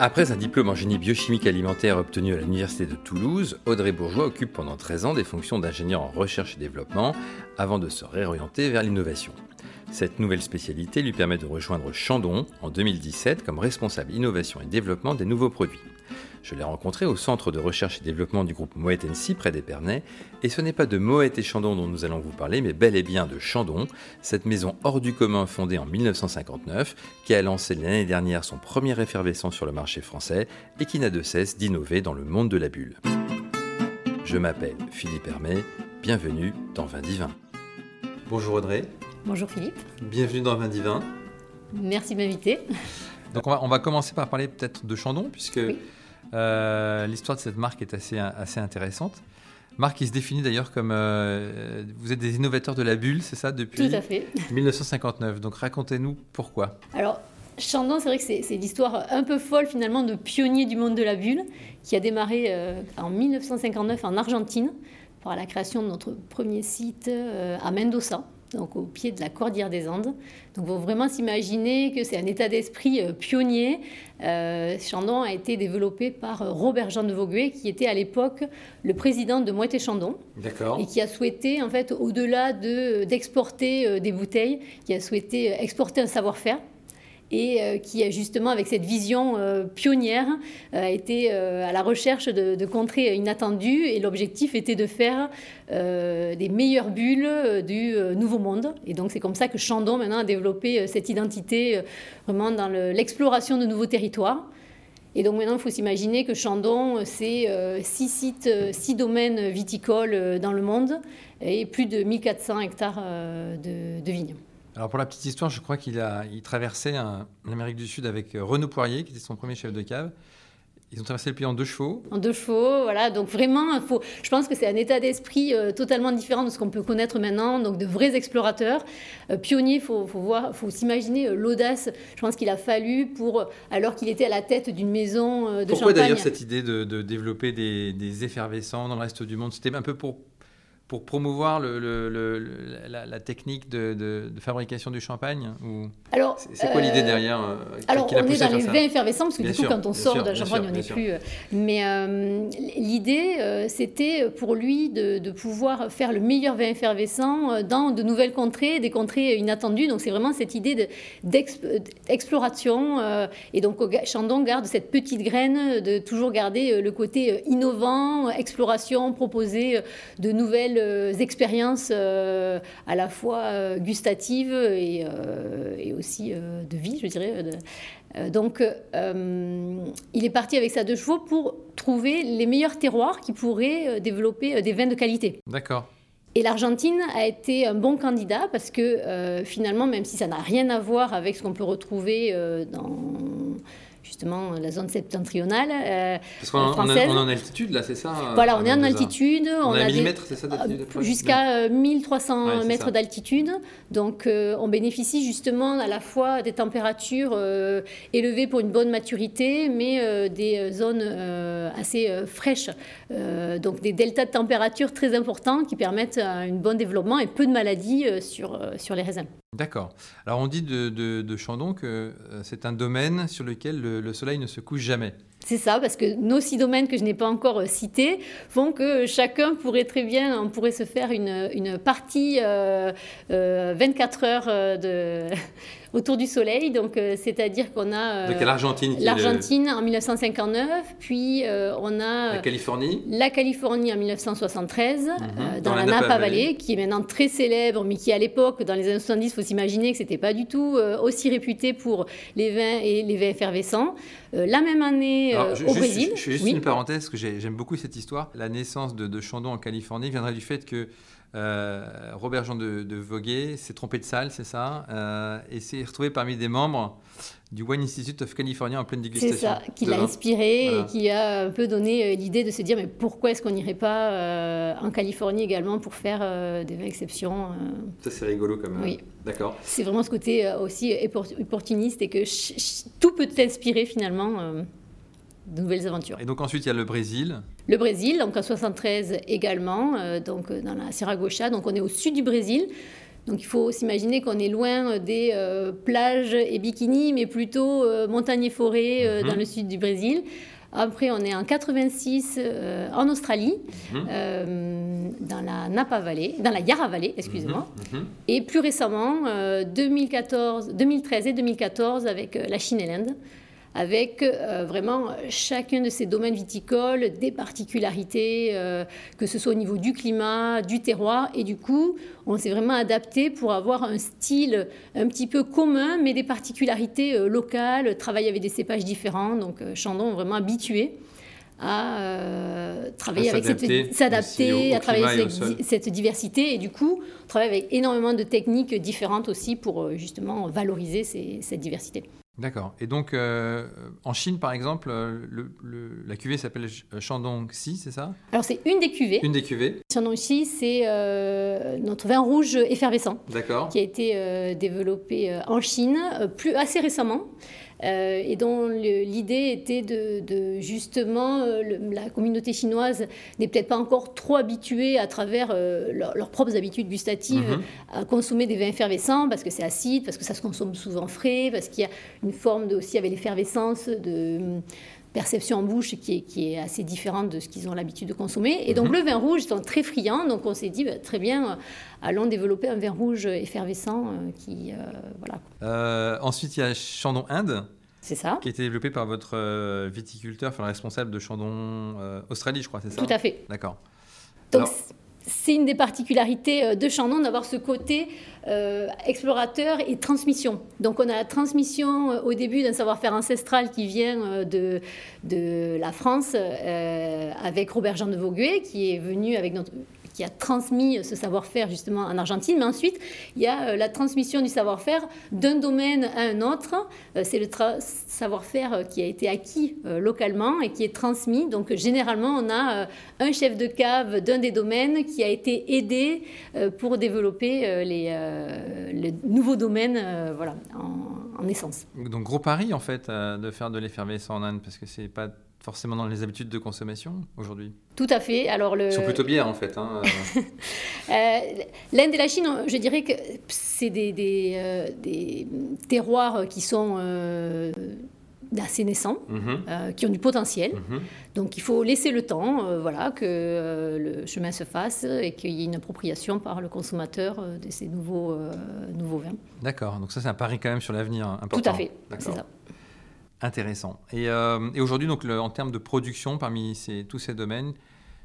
Après un diplôme en génie biochimique alimentaire obtenu à l'Université de Toulouse, Audrey Bourgeois occupe pendant 13 ans des fonctions d'ingénieur en recherche et développement avant de se réorienter vers l'innovation. Cette nouvelle spécialité lui permet de rejoindre Chandon en 2017 comme responsable innovation et développement des nouveaux produits. Je l'ai rencontré au centre de recherche et développement du groupe Moet NC près d'Épernay, et ce n'est pas de Moet et Chandon dont nous allons vous parler, mais bel et bien de Chandon, cette maison hors du commun fondée en 1959, qui a lancé l'année dernière son premier effervescent sur le marché français et qui n'a de cesse d'innover dans le monde de la bulle. Je m'appelle Philippe Hermé, bienvenue dans Vin Divin. Bonjour Audrey. Bonjour Philippe. Bienvenue dans Vin Divin. Merci de m'inviter. Donc on va, on va, commencer par parler peut-être de Chandon, puisque euh, l'histoire de cette marque est assez, assez intéressante. Marque qui se définit d'ailleurs comme euh, vous êtes des innovateurs de la bulle, c'est ça depuis Tout à fait. 1959. Donc racontez-nous pourquoi. Alors Chandon, c'est vrai que c'est l'histoire un peu folle finalement de pionnier du monde de la bulle qui a démarré euh, en 1959 en Argentine par la création de notre premier site à Mendoza donc au pied de la Cordillère des Andes. Donc, il faut vraiment s'imaginer que c'est un état d'esprit euh, pionnier. Euh, Chandon a été développé par euh, Robert Jean de Vauguet, qui était à l'époque le président de Moët Chandon. D'accord. Et qui a souhaité, en fait, au-delà de, d'exporter des bouteilles, qui a souhaité exporter un savoir-faire et euh, qui, justement, avec cette vision euh, pionnière, euh, a été à la recherche de, de contrées inattendues. Et l'objectif était de faire des meilleures bulles du Nouveau Monde. Et donc, c'est comme ça que Chandon, maintenant, a développé cette identité vraiment dans l'exploration de nouveaux territoires. Et donc maintenant, il faut s'imaginer que Chandon, c'est six sites, six domaines viticoles dans le monde et plus de 1400 hectares de, de vignes. Alors pour la petite histoire, je crois qu'il a il traversait l'Amérique du Sud avec euh, Renaud Poirier, qui était son premier chef de cave. Ils ont traversé le pays en deux chevaux. En deux chevaux, voilà. Donc vraiment, faut, je pense que c'est un état d'esprit euh, totalement différent de ce qu'on peut connaître maintenant. Donc de vrais explorateurs, euh, pionniers. Faut, faut voir, faut s'imaginer l'audace. Je pense qu'il a fallu pour, alors qu'il était à la tête d'une maison de Pourquoi d'ailleurs cette idée de, développer des, des, effervescents dans le reste du monde? C'était un peu pour pour promouvoir le, la, technique de, fabrication du champagne ou... Alors, c'est quoi l'idée euh, derrière euh, Alors, on est dans les vins effervescents parce que du coup, quand on sort de la champagne, on n'est plus. Euh, mais l'idée, c'était pour lui de, pouvoir faire le meilleur vin effervescent dans de nouvelles contrées, des contrées inattendues. Donc, c'est vraiment cette idée d'exploration. et donc, Chandon garde cette petite graine de toujours garder le côté innovant, exploration, proposer de nouvelles euh, expériences euh, à la fois euh, gustatives et, aussi de vie, je dirais. Donc, il est parti avec sa deux chevaux pour trouver les meilleurs terroirs qui pourraient développer des vins de qualité. D'accord. Et l'Argentine a été un bon candidat parce que finalement, même si ça n'a rien à voir avec ce qu'on peut retrouver dans justement la zone septentrionale euh, Parce qu'on est en altitude là, c'est ça Voilà, on est en altitude. On, a 1000 mètres, c'est ça d'altitude Jusqu'à 1300 euh, mètres d'altitude. Donc euh, on bénéficie justement à la fois des températures euh, élevées pour une bonne maturité, mais des zones assez fraîches. donc des deltas de température très importants qui permettent un bon développement et peu de maladies sur, sur les raisins. D'accord. Alors on dit de, Chandon que euh, c'est un domaine sur lequel le, soleil ne se couche jamais. C'est ça, parce que nos six domaines que je n'ai pas encore euh, cités font que chacun pourrait très bien, on pourrait se faire une, une partie 24 euh, heures de autour du Soleil. Donc, euh, c'est-à-dire qu'on a. Euh, l'Argentine L'Argentine en 1959, puis euh, on a. La Californie La Californie en 1973, mhm. dans, la, Napa, Valley, qui est maintenant très célèbre, mais qui à l'époque, dans les années 70, il faut s'imaginer que c'était pas du tout aussi réputé pour les vins et les vins effervescents. la même année au Brésil. Je, fais juste une parenthèse, parce que j'aime beaucoup cette histoire. La naissance de, de Chandon en Californie viendrait du fait que euh, Robert Jean de, de Voguet s'est trompé de salle, c'est ça, euh, et s'est retrouvé parmi des membres du Wine Institute of California en pleine dégustation. C'est ça, qui l'a inspiré et qui a un peu donné euh, l'idée de se dire mais pourquoi est-ce qu'on n'irait pas en Californie également pour faire des vins exceptions Ça c'est rigolo comme. Oui. D'accord. C'est vraiment ce côté aussi opportuniste et que tout peut t'inspirer finalement de nouvelles aventures. Et donc ensuite il y a le Brésil. Le Brésil, donc en 73 également, euh, donc euh, dans la Sierra Gaucha, donc on est au sud du Brésil. Donc il faut s'imaginer qu'on est loin des plages et bikinis, mais plutôt montagnes et forêts mhm. dans le sud du Brésil. Après, on est en 86 en Australie, mhm. dans la Napa Valley, dans la Yarra Valley, excusez-moi. Mhm. Et plus récemment, 2014, 2013 et 2014 avec la Chine et l'Inde avec euh, vraiment chacun de ces domaines viticoles, des particularités, euh, que ce soit au niveau du climat, du terroir. Et du coup, on s'est vraiment adapté pour avoir un style un petit peu commun, mais des particularités euh, locales, travailler avec des cépages différents. Donc, Chandon est vraiment habitué à travailler avec cette s'adapter à travailler avec cette, diversité et du coup on travaille avec énormément de techniques différentes aussi pour justement valoriser cette diversité. D'accord. Et donc, euh, en Chine, par exemple, euh, la cuvée s'appelle euh, Shandong-Si, c'est ça? Alors, c'est une des cuvées. Une des cuvées. Shandong-Si, c'est notre vin rouge effervescent. D'accord. Qui a été développé en Chine, plus assez récemment. Euh, et dont l'idée était de, justement, euh, la communauté chinoise n'est peut-être pas encore trop habituée à travers euh, leurs propres habitudes gustatives mhm. à consommer des vins effervescents parce que c'est acide, parce que ça se consomme souvent frais, parce qu'il y a une forme de, aussi avec l'effervescence de perception en bouche qui est, qui est assez différente de ce qu'ils ont l'habitude de consommer. Et donc mhm. le vin rouge, ils sont très friands, donc on s'est dit bah, très bien, allons développer un vin rouge effervescent qui voilà. ensuite, il y a Chandon Inde. C'est ça. Qui a été développé par votre euh, viticulteur, enfin le responsable de Chandon euh, Australie, je crois, c'est ça? Tout à fait. D'accord. Donc, c'est une des particularités euh, de Chandon d'avoir ce côté explorateur et transmission. Donc, on a la transmission au début d'un savoir-faire ancestral qui vient de, de la France avec Robert Jean de Vauguet, qui est venu avec notre qui a transmis ce savoir-faire justement en Argentine. Mais ensuite, il y a euh, la transmission du savoir-faire d'un domaine à un autre. Euh, c'est le savoir-faire euh, qui a été acquis localement et qui est transmis. Donc généralement, on a un chef de cave d'un des domaines qui a été aidé pour développer les, nouveaux domaines voilà, en, en, essence. Donc gros pari en fait de faire de l'effervescence en Inde parce que c'est pas forcément dans les habitudes de consommation aujourd'hui Tout à fait. Alors le... Ils sont plutôt bien en fait. Hein. euh, L'Inde et la Chine, je dirais que c'est des, des, euh, des, terroirs qui sont euh, assez naissants, mhm. euh, qui ont du potentiel. Mhm. Donc il faut laisser le temps voilà, que le chemin se fasse et qu'il y ait une appropriation par le consommateur de ces nouveaux, nouveaux vins. D'accord, donc ça c'est un pari quand même sur l'avenir important. Tout à fait, c'est ça. Intéressant. Et, euh, et aujourd'hui, donc, en termes de production, parmi ces, tous ces domaines,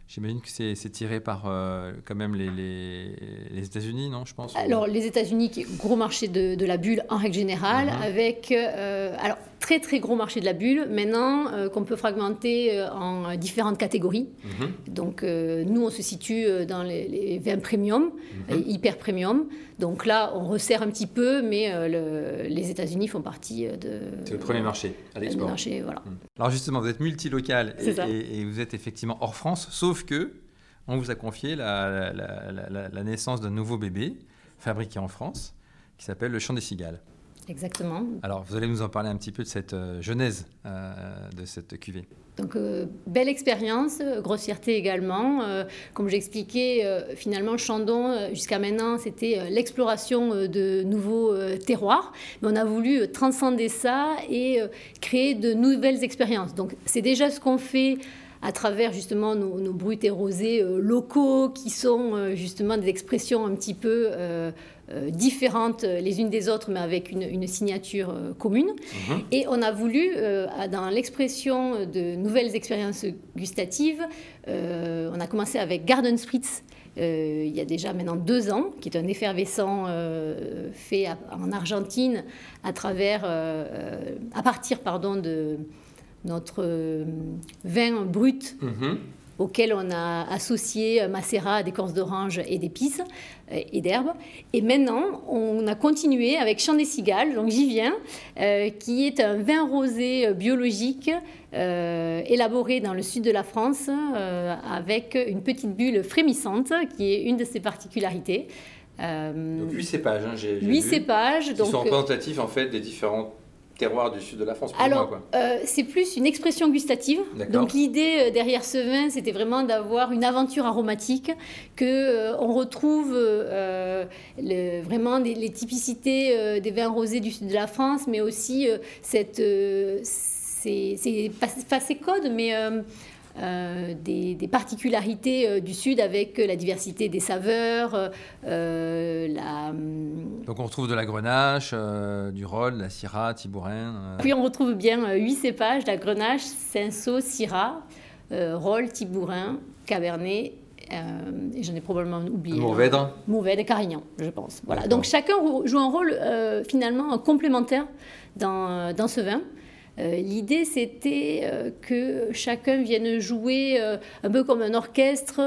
J'imagine que c'est tiré par euh, quand même les, les, États-Unis, non, je pense Alors, les États-Unis, qui est gros marché de, de, la bulle en règle générale, mhm. avec. Euh, alors, très très gros marché de la bulle, maintenant euh, qu'on peut fragmenter en différentes catégories. Mhm. Donc, nous, on se situe dans les, vins premium, mhm. hyper premium. Donc là, on resserre un petit peu, mais les États-Unis font partie de. C'est le premier marché à l'export. Voilà. Alors, justement, vous êtes multilocal et, et, et vous êtes effectivement hors France, sauf que on vous a confié la, naissance d'un nouveau bébé fabriqué en France qui s'appelle le Chant des Cigales. Exactement. Alors, vous allez nous en parler un petit peu de cette euh, genèse euh, de cette cuvée. Donc, euh, belle expérience, grossièreté également. comme j'expliquais, finalement, Chandon, jusqu'à maintenant, c'était l'exploration de nouveaux terroirs. Mais on a voulu transcender ça et créer de nouvelles expériences. Donc, c'est déjà ce qu'on fait à travers justement nos, nos brutes et rosés locaux qui sont justement des expressions un petit peu différentes les unes des autres mais avec une, signature commune. Mhm. Et on a voulu, dans l'expression de nouvelles expériences gustatives, on a commencé avec Garden Spritz. il y a déjà maintenant deux ans, qui est un effervescent fait en Argentine à travers, à partir pardon de notre euh, vin brut. Mhm. Auquel on a associé macérat, d'écorce d'orange et d'épices euh, et d'herbes. Et maintenant, on a continué avec Champ des Cigales, donc j'y viens, euh, qui est un vin rosé biologique élaboré dans le sud de la France avec une petite bulle frémissante qui est une de ses particularités. donc huit cépages, hein, j'ai 8 cépages. Qui sont représentatifs en fait des différentes terroir du sud de la France. Alors, euh, c'est plus une expression gustative. Donc l'idée euh, derrière ce vin, c'était vraiment d'avoir une aventure aromatique, que euh, on retrouve le, vraiment les, typicités des vins rosés du sud de la France, mais aussi cette, c'est pas, ces codes, mais euh, des, particularités euh, du Sud avec la diversité des saveurs. Euh, la... Hum, Donc on retrouve de la grenache, du rôle, la syrah, tibourin. Puis on retrouve bien huit cépages, la grenache, cinsault, syrah, rôle, tibourin, cabernet et j'en ai probablement oublié. Mourvèdre. Mourvèdre et Carignan, je pense. Voilà. Donc chacun joue un rôle finalement complémentaire dans, dans ce vin. Euh, l'idée, c'était euh, que chacun vienne jouer euh, un peu comme un orchestre.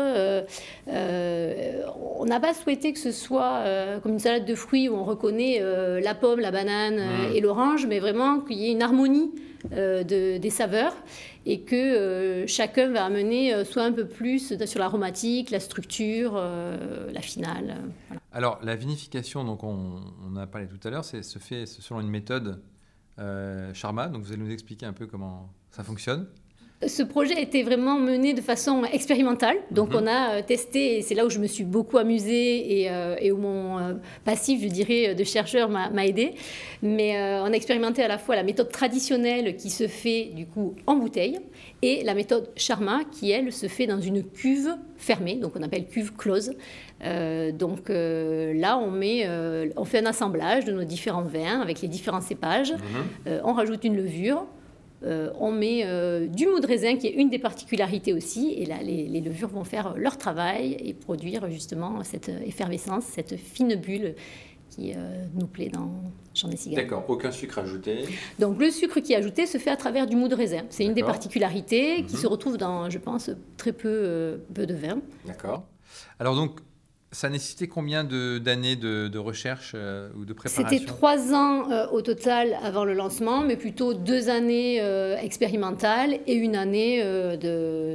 on n'a pas souhaité que ce soit comme une salade de fruits où on reconnaît la pomme, la banane et l'orange, mais vraiment qu'il y ait une harmonie des saveurs et que chacun va amener soit un peu plus sur l'aromatique, la structure, la finale. Alors, la vinification, donc on, on a parlé tout à l'heure, se fait selon une méthode euh, Sharma. Donc vous allez nous expliquer un peu comment ça fonctionne. Ce projet a été vraiment mené de façon expérimentale. Donc mhm. on a euh, testé, et c'est là où je me suis beaucoup amusée et, euh, où mon passif, je dirais, de chercheur m'a aidé. Mais on a expérimenté à la fois la méthode traditionnelle qui se fait du coup en bouteille et la méthode Sharma qui, elle, se fait dans une cuve fermée, donc on appelle cuve close. Euh, donc euh, là, on, met, euh, on fait un assemblage de nos différents vins avec les différents cépages. Mhm. on rajoute une levure. on met du mou de raisin qui est une des particularités aussi. Et là, les, les, levures vont faire leur travail et produire justement cette effervescence, cette fine bulle qui nous plaît dans Jean des cigares. D'accord, aucun sucre ajouté. Donc le sucre qui est ajouté se fait à travers du mou de raisin. C'est une des particularités qui mhm. se retrouve dans, je pense, très peu, peu de vin. D'accord. Alors donc, ça nécessitait combien d'années de, recherche euh, ou de préparation C'était trois ans euh, au total avant le lancement, mais plutôt deux années euh, expérimentales et une année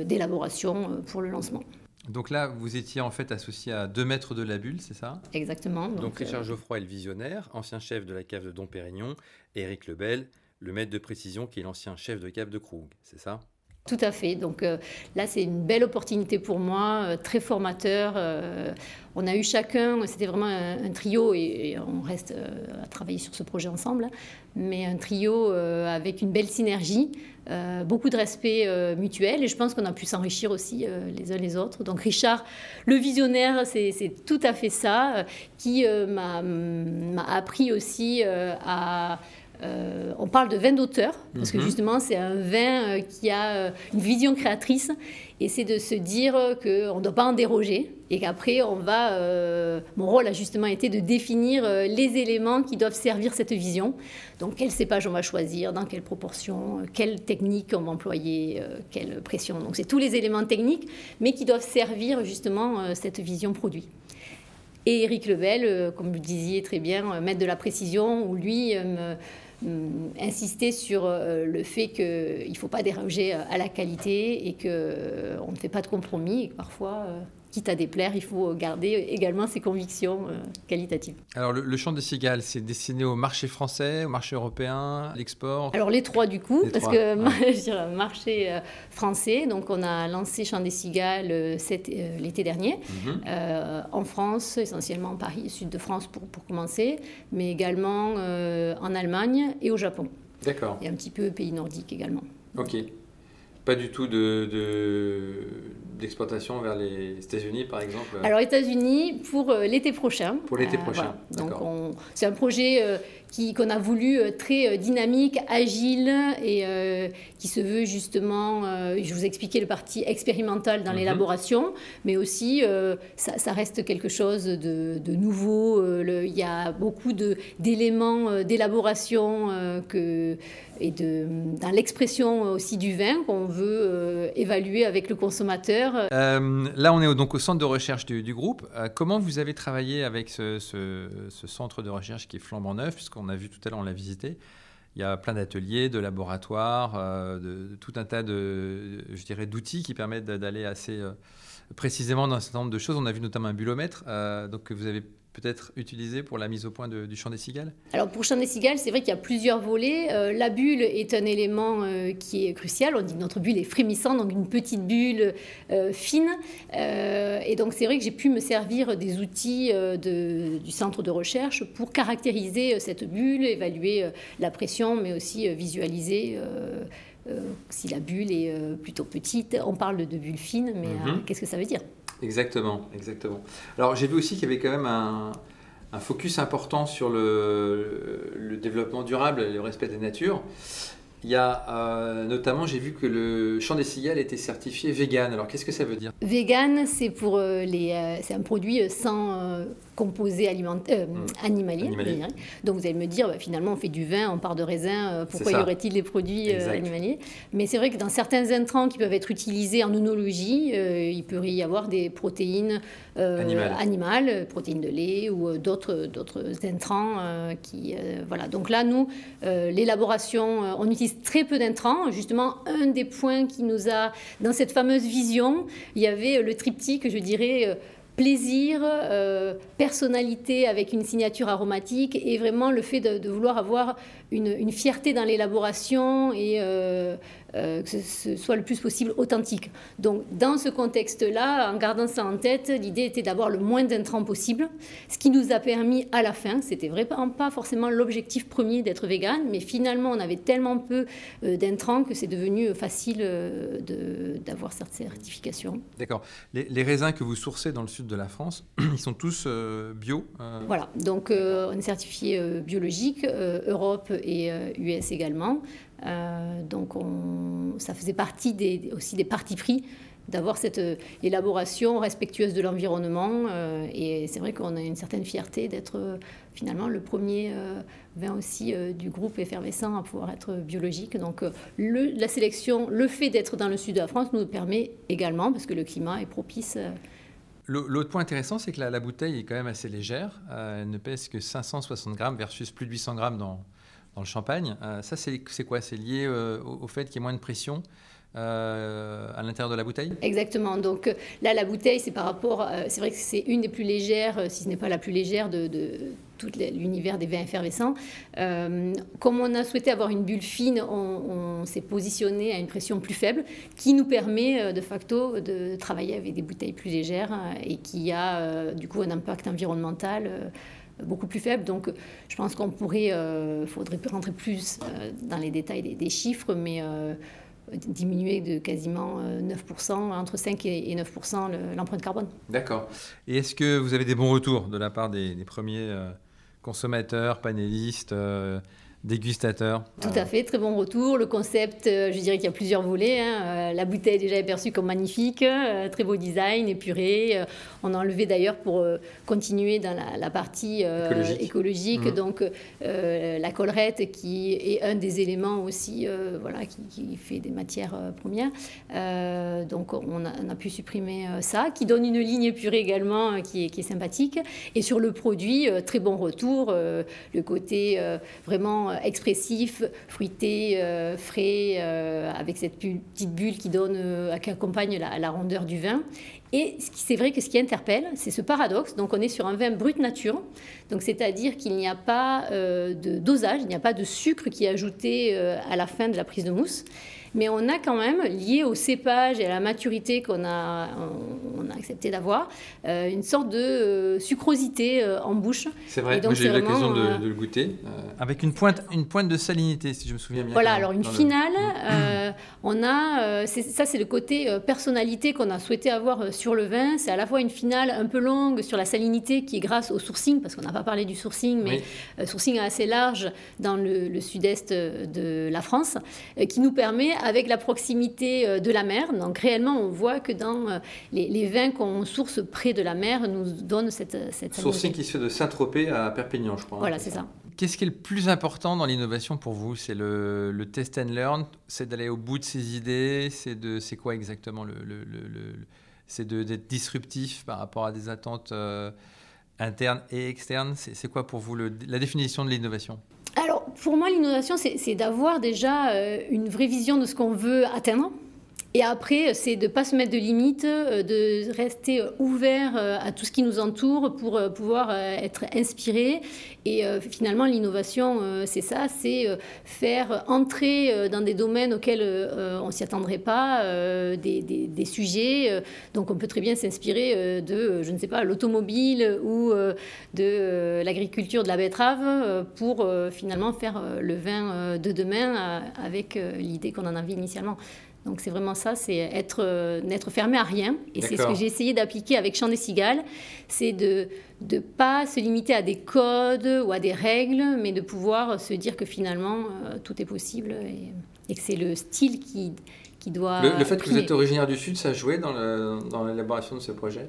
d'élaboration pour le lancement. Donc là, vous étiez en fait associé à deux maîtres de la bulle, c'est ça? Exactement. Donc, Richard Geoffroy est le visionnaire, ancien chef de la cave de Dom Pérignon, et Éric Lebel, le maître de précision qui est l'ancien chef de cave de Krug, c'est ça? Tout à fait. Donc euh, là, c'est une belle opportunité pour moi, euh, très formateur. Euh, on a eu chacun, c'était vraiment un, trio et, on reste à travailler sur ce projet ensemble, mais un trio avec une belle synergie, beaucoup de respect mutuel et je pense qu'on a pu s'enrichir aussi les uns les autres. Donc Richard, le visionnaire, c'est tout à fait ça, qui m'a appris aussi à euh, on parle de vin d'auteur, parce que mhm. justement, c'est un vin euh, qui a euh, une vision créatrice, et c'est de se dire qu'on ne doit pas en déroger, et qu'après, on va. mon rôle a justement été de définir les éléments qui doivent servir cette vision. Donc, quel cépage on va choisir, dans quelle proportion, quelle technique on va employer, quelle pression. Donc, c'est tous les éléments techniques, mais qui doivent servir justement cette vision produit. Et Eric Lebel, comme vous le disiez très bien, maître de la précision, où lui me insister sur euh, le fait qu'il ne faut pas déroger à la qualité et qu'on euh, ne fait pas de compromis. Et parfois euh, quitte à déplaire, il faut garder également ses convictions euh, qualitatives. Alors, le, le chant des cigales, c'est destiné au marché français, au marché européen, l'export? Alors, les trois, du coup, parce que je dirais, marché euh, français. Donc, on a lancé Chant des cigales euh, l'été dernier, mhm. en France, essentiellement Paris, sud de France pour, pour commencer, mais également en Allemagne et au Japon. D'accord. Et un petit peu pays nordiques également. Ok. Pas du tout de, d'exportation vers les États-Unis, par exemple Alors, États-Unis pour euh, l'été prochain. Pour l'été euh, prochain. Donc, c'est un projet euh, qu'on a voulu très dynamique, agile et qui se veut justement, je vous expliquais le parti expérimental dans mhm. l'élaboration, mais aussi ça, reste quelque chose de, de nouveau. il y a beaucoup d'éléments d'élaboration que et de, dans l'expression aussi du vin qu'on veut évaluer avec le consommateur euh, là, on est donc au centre de recherche du, groupe. Euh, comment vous avez travaillé avec ce, centre de recherche qui est flambant neuf, puisqu'on a vu tout à l'heure, on l'a visité il y a plein d'ateliers, de laboratoires, euh, tout un tas de, je dirais, d'outils qui permettent d'aller assez précisément dans un certain nombre de choses. On a vu notamment un bulomètre, donc que vous avez peut-être utilisé pour la mise au point du champ des cigales Alors pour champ des cigales, c'est vrai qu'il y a plusieurs volets. Euh, la bulle est un élément euh, qui est crucial. On dit que notre bulle est frémissante, donc une petite bulle fine. et donc c'est vrai que j'ai pu me servir des outils de, du centre de recherche pour caractériser cette bulle, évaluer la pression, mais aussi visualiser si la bulle est plutôt petite. On parle de bulle fine, mais mhm. qu'est-ce que ça veut dire? Exactement, exactement. Alors j'ai vu aussi qu'il y avait quand même un, focus important sur le, développement durable et le respect des natures. Il y a euh, notamment, j'ai vu que le champ des cigales était certifié vegan. Alors qu'est-ce que ça veut dire? Vegan, c'est pour euh, les, euh, c'est un produit sans composés alimentaires, hmm. animaliers. Donc vous allez me dire, bah, finalement, on fait du vin, on part de raisin, pourquoi y aurait-il des produits animaliers? Mais c'est vrai que dans certains intrants qui peuvent être utilisés en œnologie, il peut y avoir des protéines animales, protéines de lait ou d'autres, d'autres intrants qui, voilà. Donc là, nous, l'élaboration, on utilise très peu d'intrants. Justement, un des points qui nous a, dans cette fameuse vision, il y avait le triptyque, je dirais, euh, plaisir, euh, personnalité avec une signature aromatique et vraiment le fait de, vouloir avoir une, fierté dans l'élaboration et euh, euh, que ce soit le plus possible authentique. Donc dans ce contexte-là, en gardant ça en tête, l'idée était d'avoir le moins d'intrants possible, ce qui nous a permis à la fin, c'était vraiment pas forcément l'objectif premier d'être vegan, mais finalement on avait tellement peu d'intrants que c'est devenu facile d'avoir cette certification. D'accord. Les, les raisins que vous sourcez dans le sud de la France, ils sont tous euh, bio euh? Voilà, donc euh, on est certifié biologique, Europe et US également. Donc on, ça faisait partie aussi des partis pris d'avoir cette élaboration respectueuse de l'environnement. et c'est vrai qu'on a une certaine fierté d'être finalement le premier vin aussi du groupe effervescent à pouvoir être biologique. Donc le, la sélection, le fait d'être dans le sud de la France nous permet également, parce que le climat est propice L'autre point intéressant, c'est que la, bouteille est quand même assez légère. Euh, elle ne pèse que 560 grammes versus plus de 800 grammes dans, le champagne. Euh, ça, c'est quoi? C'est lié euh, au, fait qu'il y ait moins de pression à l'intérieur de la bouteille? Exactement. Donc là, la bouteille, c'est par rapport. c'est vrai que c'est une des plus légères, si ce n'est pas la plus légère de tout l'univers des vins effervescents. Euh, comme on a souhaité avoir une bulle fine, on, s'est positionné à une pression plus faible, qui nous permet euh, de facto de travailler avec des bouteilles plus légères euh, et qui a du coup un impact environnemental beaucoup plus faible. Donc je pense qu'on pourrait, il faudrait rentrer plus dans les détails des, chiffres, mais diminuer de quasiment 9%, entre 5 et 9% l'empreinte carbone. D'accord. Et est-ce que vous avez des bons retours de la part des, premiers consommateurs, panélistes, euh, dégustateurs. Tout à fait, très bon retour. Le concept, euh, je dirais qu'il y a plusieurs volets. Hein. Euh, la bouteille est déjà perçue comme magnifique, très beau design, épuré. on a enlevé d'ailleurs pour continuer dans la, partie écologique. Mhm. Donc la collerette qui est un des éléments aussi voilà, qui, fait des matières premières. donc on a, pu supprimer ça, qui donne une ligne épurée également qui est, qui est sympathique. Et sur le produit, très bon retour. Euh, le côté euh, vraiment expressif, fruité, euh, frais, avec cette petite bulle qui donne, qui accompagne la, rondeur du vin. Et c'est vrai que ce qui interpelle, c'est ce paradoxe. Donc on est sur un vin brut nature, donc c'est-à-dire qu'il n'y a pas de dosage, il n'y a pas de sucre qui est ajouté à la fin de la prise de mousse mais on a quand même, lié au cépage et à la maturité qu'on a, on, a accepté d'avoir, euh, une sorte de euh, sucrosité euh, en bouche. C'est vrai, moi j'ai eu l'occasion de, le goûter. avec une pointe, une pointe de salinité, si je me souviens bien. Voilà, alors une finale, on a, ça c'est le côté personnalité qu'on a souhaité avoir sur le vin. C'est à la fois une finale un peu longue sur la salinité qui est grâce au sourcing, parce qu'on n'a pas parlé du sourcing, mais sourcing assez large dans le, le sud-est de la France, qui nous permet avec la proximité euh, de la mer. Donc réellement, on voit que dans euh, les, vins qu'on source près de la mer nous donnent cette... cette Sourcing qui se fait de Saint-Tropez à Perpignan, je crois. Hein. Voilà, c'est ça. Qu'est-ce qui est le plus important dans l'innovation pour vous? C'est le, test and learn? C'est d'aller au bout de ses idées? C'est de c'est quoi exactement le, le, C'est d'être disruptif par rapport à des attentes euh, internes et externes? C'est quoi pour vous la définition de l'innovation? Alors, pour moi, l'innovation, c'est d'avoir déjà euh, une vraie vision de ce qu'on veut atteindre Et après, c'est de ne pas se mettre de limites, euh, de rester ouvert euh, à tout ce qui nous entoure pour euh, pouvoir être inspiré. Et finalement, l'innovation, c'est ça, c'est faire entrer dans des domaines auxquels on ne s'y attendrait pas, des, des, sujets. Donc on peut très bien s'inspirer de, je ne sais pas, l'automobile ou de l'agriculture de la betterave pour finalement faire le vin de demain avec l'idée qu'on en avait initialement. Donc c'est vraiment ça, c'est être euh, n'être fermé à rien. Et c'est ce que j'ai essayé d'appliquer avec Chant des Cigales, c'est de ne pas se limiter à des codes ou à des règles, mais de pouvoir se dire que finalement euh, tout est possible et, que c'est le style qui, qui doit... Le, fait que vous êtes originaire du Sud, ça a joué dans l'élaboration de ce projet?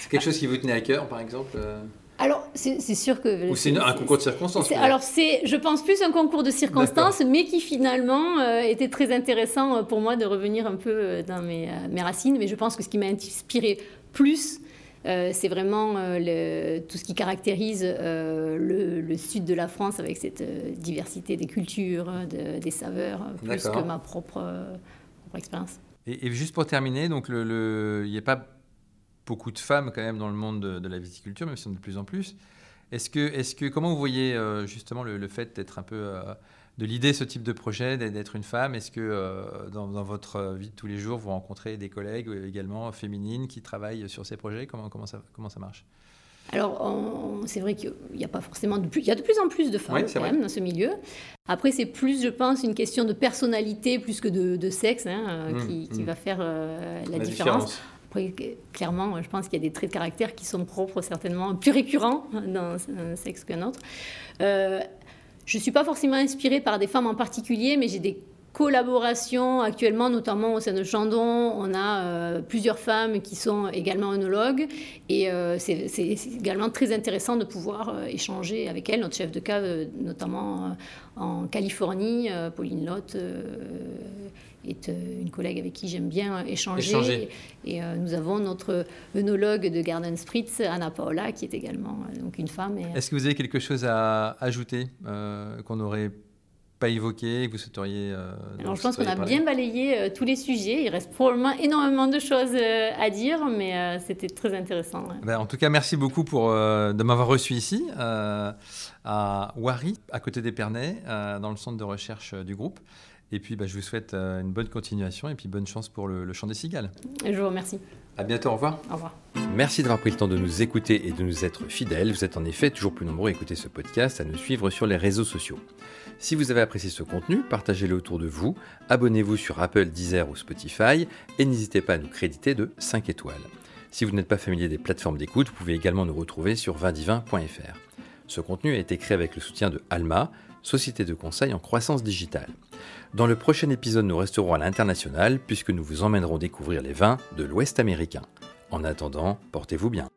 C'est quelque chose qui vous tenait à cœur, par exemple euh? Alors, c'est sûr que. Ou c'est un concours de circonstances Alors, c'est, je pense, plus un concours de circonstances, mais qui finalement euh, était très intéressant euh, pour moi de revenir un peu euh, dans mes, racines. Mais je pense que ce qui m'a inspiré plus, c'est vraiment le, tout ce qui caractérise le, sud de la France avec cette diversité des cultures, des saveurs, plus que ma propre, expérience. Et, juste pour terminer, donc il n'y a pas beaucoup de femmes quand même dans le monde de, la viticulture, même si on est de plus en plus. Est-ce que, est que, comment vous voyez euh, justement le, fait d'être un peu, euh, de l'idée ce type de projet, d'être une femme? Est-ce que euh, dans, votre vie de tous les jours, vous rencontrez des collègues également féminines qui travaillent sur ces projets? Comment, comment, ça, comment ça marche? Alors, c'est vrai qu'il n'y a pas forcément de plus, il y a de plus en plus de femmes quand même dans ce milieu. Après, c'est plus, je pense, une question de personnalité plus que de, sexe hein, mmh, qui, mmh. va faire la, différence. Clairement, je pense qu'il y a des traits de caractère qui sont propres, certainement plus récurrents dans un sexe qu'un autre. Euh, je ne suis pas forcément inspirée par des femmes en particulier, mais j'ai des collaborations actuellement, notamment au sein de Chandon. On a euh, plusieurs femmes qui sont également œnologues et euh, c'est également très intéressant de pouvoir échanger avec elles. Notre chef de cas, notamment en Californie, Pauline Lotte est euh, une collègue avec qui j'aime bien échanger. Et, euh, nous avons notre œnologue de Garden Spritz, Anna Paola, qui est également euh, donc une femme. Est-ce que vous avez quelque chose à ajouter qu'on n'aurait pas évoqué, que vous souhaiteriez Alors, je pense qu'on a bien balayé tous les sujets. Il reste probablement énormément de choses à dire, mais c'était très intéressant. Ben, en tout cas, merci beaucoup pour, de m'avoir reçu ici, à Wari, à côté d'Épernay, dans le centre de recherche du groupe. Et puis, bah, je vous souhaite euh, une bonne continuation et puis bonne chance pour le, chant des cigales. Je vous remercie. À bientôt, au revoir. Au revoir. Merci d'avoir pris le temps de nous écouter et de nous être fidèles. Vous êtes en effet toujours plus nombreux à écouter ce podcast, à nous suivre sur les réseaux sociaux. Si vous avez apprécié ce contenu, partagez-le autour de vous, abonnez-vous sur Apple, Deezer ou Spotify et n'hésitez pas à nous créditer de 5 étoiles. Si vous n'êtes pas familier des plateformes d'écoute, vous pouvez également nous retrouver sur vindivin.fr. Ce contenu a été créé avec le soutien de Alma, société de conseil en croissance digitale. Dans le prochain épisode, nous resterons à l'international puisque nous vous emmènerons découvrir les vins de l'Ouest américain. En attendant, portez-vous bien.